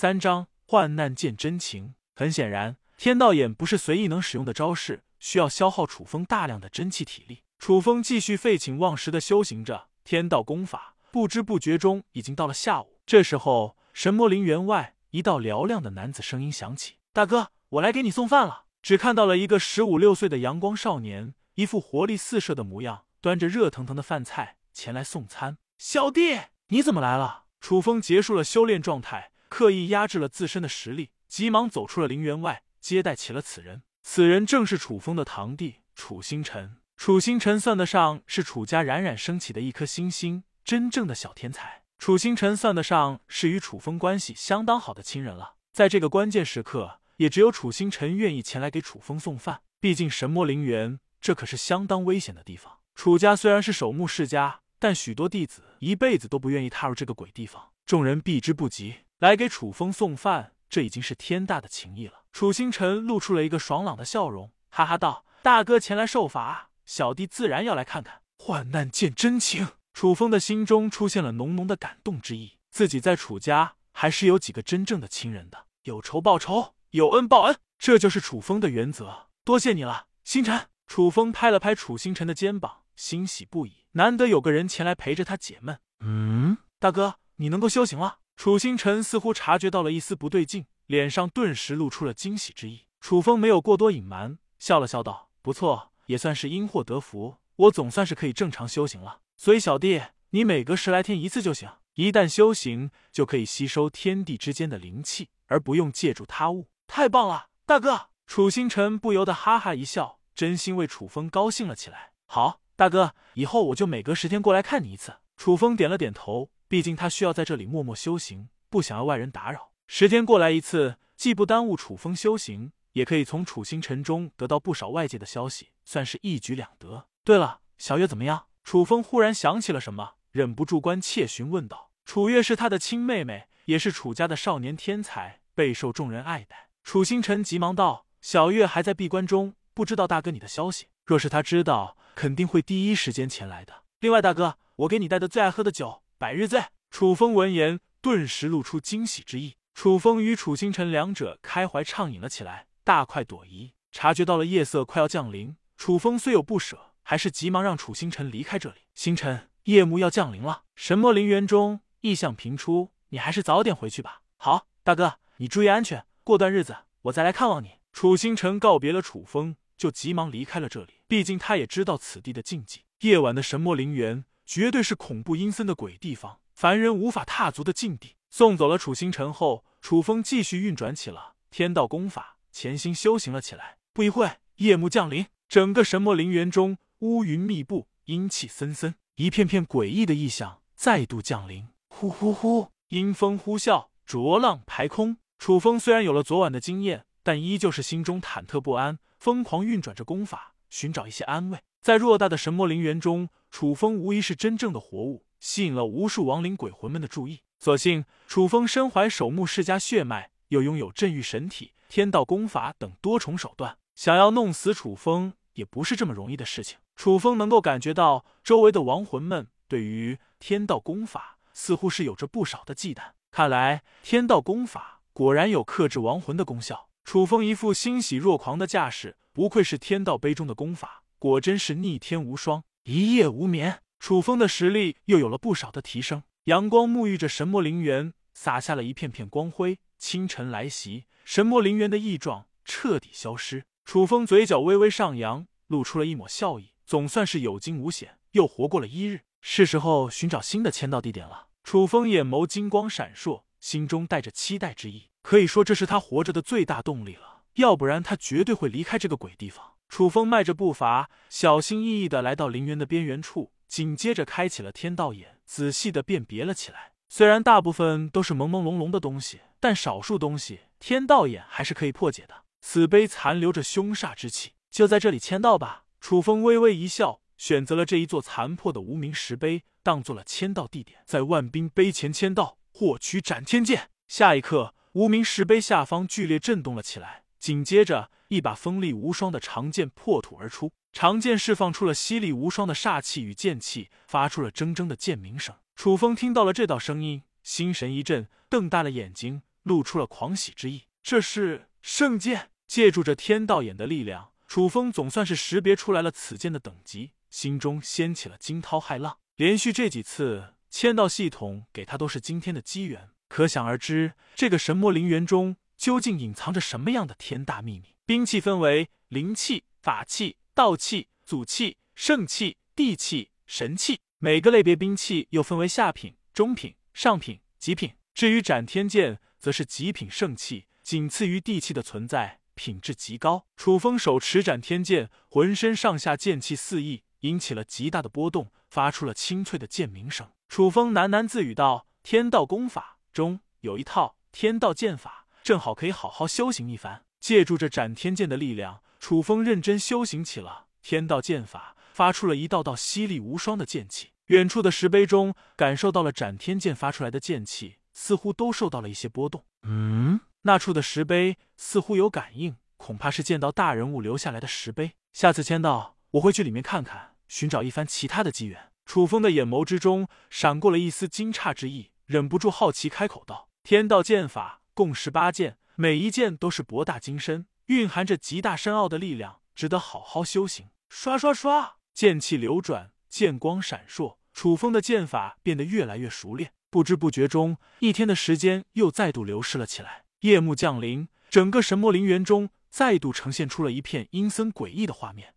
三章患难见真情。很显然，天道眼不是随意能使用的招式，需要消耗楚风大量的真气体力。楚风继续废寝忘食的修行着天道功法，不知不觉中已经到了下午。这时候，神魔陵园外一道嘹亮的男子声音响起：“大哥，我来给你送饭了。”只看到了一个十五六岁的阳光少年，一副活力四射的模样，端着热腾腾的饭菜前来送餐。小弟，你怎么来了？楚风结束了修炼状态，刻意压制了自身的实力，急忙走出了陵园外，接待起了此人。此人正是楚风的堂弟楚星辰。楚星辰算得上是楚家冉冉升起的一颗星星，真正的小天才。楚星辰算得上是与楚风关系相当好的亲人了。在这个关键时刻，也只有楚星辰愿意前来给楚风送饭。毕竟神魔陵园这可是相当危险的地方。楚家虽然是守墓世家。但许多弟子一辈子都不愿意踏入这个鬼地方，众人避之不及。来给楚风送饭，这已经是天大的情谊了。楚星辰露出了一个爽朗的笑容，哈哈道：“大哥前来受罚，小弟自然要来看看。患难见真情。”楚风的心中出现了浓浓的感动之意。自己在楚家还是有几个真正的亲人的，有仇报仇，有恩报恩，这就是楚风的原则。多谢你了，星辰。楚风拍了拍楚星辰的肩膀，欣喜不已。难得有个人前来陪着他解闷。嗯，大哥，你能够修行了？楚星辰似乎察觉到了一丝不对劲，脸上顿时露出了惊喜之意。楚风没有过多隐瞒，笑了笑道：“不错，也算是因祸得福，我总算是可以正常修行了。所以小弟，你每隔十来天一次就行。一旦修行，就可以吸收天地之间的灵气，而不用借助他物。太棒了，大哥！”楚星辰不由得哈哈一笑，真心为楚风高兴了起来。好。大哥，以后我就每隔十天过来看你一次。楚风点了点头，毕竟他需要在这里默默修行，不想要外人打扰。时间过来一次，既不耽误楚风修行，也可以从楚星辰中得到不少外界的消息，算是一举两得。对了，小月怎么样？楚风忽然想起了什么，忍不住关切询问道。楚月是他的亲妹妹，也是楚家的少年天才，备受众人爱戴。楚星辰急忙道：“小月还在闭关中，不知道大哥你的消息。若是他知道。”肯定会第一时间前来的。另外，大哥，我给你带的最爱喝的酒——百日醉。楚风闻言，顿时露出惊喜之意。楚风与楚星辰两者开怀畅饮了起来，大快朵颐。察觉到了夜色快要降临，楚风虽有不舍，还是急忙让楚星辰离开这里。星辰，夜幕要降临了，神魔陵园中异象频出，你还是早点回去吧。好，大哥，你注意安全。过段日子我再来看望你。楚星辰告别了楚风。就急忙离开了这里。毕竟他也知道此地的禁忌，夜晚的神魔陵园绝对是恐怖阴森的鬼地方，凡人无法踏足的禁地。送走了楚星辰后，楚风继续运转起了天道功法，潜心修行了起来。不一会，夜幕降临，整个神魔陵园中乌云密布，阴气森森，一片片诡异的异象再度降临。呼呼呼，阴风呼啸，浊浪排空。楚风虽然有了昨晚的经验，但依旧是心中忐忑不安。疯狂运转着功法，寻找一些安慰。在偌大的神魔陵园中，楚风无疑是真正的活物，吸引了无数亡灵鬼魂们的注意。所幸楚风身怀守墓世家血脉，又拥有镇狱神体、天道功法等多重手段，想要弄死楚风也不是这么容易的事情。楚风能够感觉到周围的亡魂们对于天道功法似乎是有着不少的忌惮，看来天道功法果然有克制亡魂的功效。楚风一副欣喜若狂的架势，不愧是天道杯中的功法，果真是逆天无双。一夜无眠，楚风的实力又有了不少的提升。阳光沐浴着神魔陵园，洒下了一片片光辉。清晨来袭，神魔陵园的异状彻底消失。楚风嘴角微微上扬，露出了一抹笑意。总算是有惊无险，又活过了一日。是时候寻找新的签到地点了。楚风眼眸金光闪烁，心中带着期待之意。可以说这是他活着的最大动力了，要不然他绝对会离开这个鬼地方。楚风迈着步伐，小心翼翼的来到陵园的边缘处，紧接着开启了天道眼，仔细的辨别了起来。虽然大部分都是朦朦胧胧的东西，但少数东西天道眼还是可以破解的。此碑残留着凶煞之气，就在这里签到吧。楚风微微一笑，选择了这一座残破的无名石碑，当做了签到地点，在万兵碑前签到，获取斩天剑。下一刻。无名石碑下方剧烈震动了起来，紧接着，一把锋利无双的长剑破土而出，长剑释放出了犀利无双的煞气与剑气，发出了铮铮的剑鸣声。楚风听到了这道声音，心神一震，瞪大了眼睛，露出了狂喜之意。这是圣剑，借助着天道眼的力量，楚风总算是识别出来了此剑的等级，心中掀起了惊涛骇浪。连续这几次签到系统给他都是今天的机缘，可想而知，这个神魔灵元中究竟隐藏着什么样的天大秘密？兵器分为灵器、法器、道器、祖器、圣器、地器、神器，每个类别兵器又分为下品、中品、上品、极品。至于斩天剑，则是极品圣器，仅次于地器的存在，品质极高。楚风手持斩天剑，浑身上下剑气四溢，引起了极大的波动。发出了清脆的剑鸣声。楚风喃喃自语道：“天道功法中有一套天道剑法，正好可以好好修行一番。借助着斩天剑的力量，楚风认真修行起了天道剑法，发出了一道道犀利无双的剑气。远处的石碑中感受到了斩天剑发出来的剑气，似乎都受到了一些波动。嗯，那处的石碑似乎有感应，恐怕是见到大人物留下来的石碑。下次签到，我会去里面看看。”寻找一番其他的机缘，楚风的眼眸之中闪过了一丝惊诧之意，忍不住好奇开口道：“天道剑法共十八剑，每一剑都是博大精深，蕴含着极大深奥的力量，值得好好修行。”刷刷刷，剑气流转，剑光闪烁，楚风的剑法变得越来越熟练。不知不觉中，一天的时间又再度流逝了起来。夜幕降临，整个神魔陵园中再度呈现出了一片阴森诡异的画面。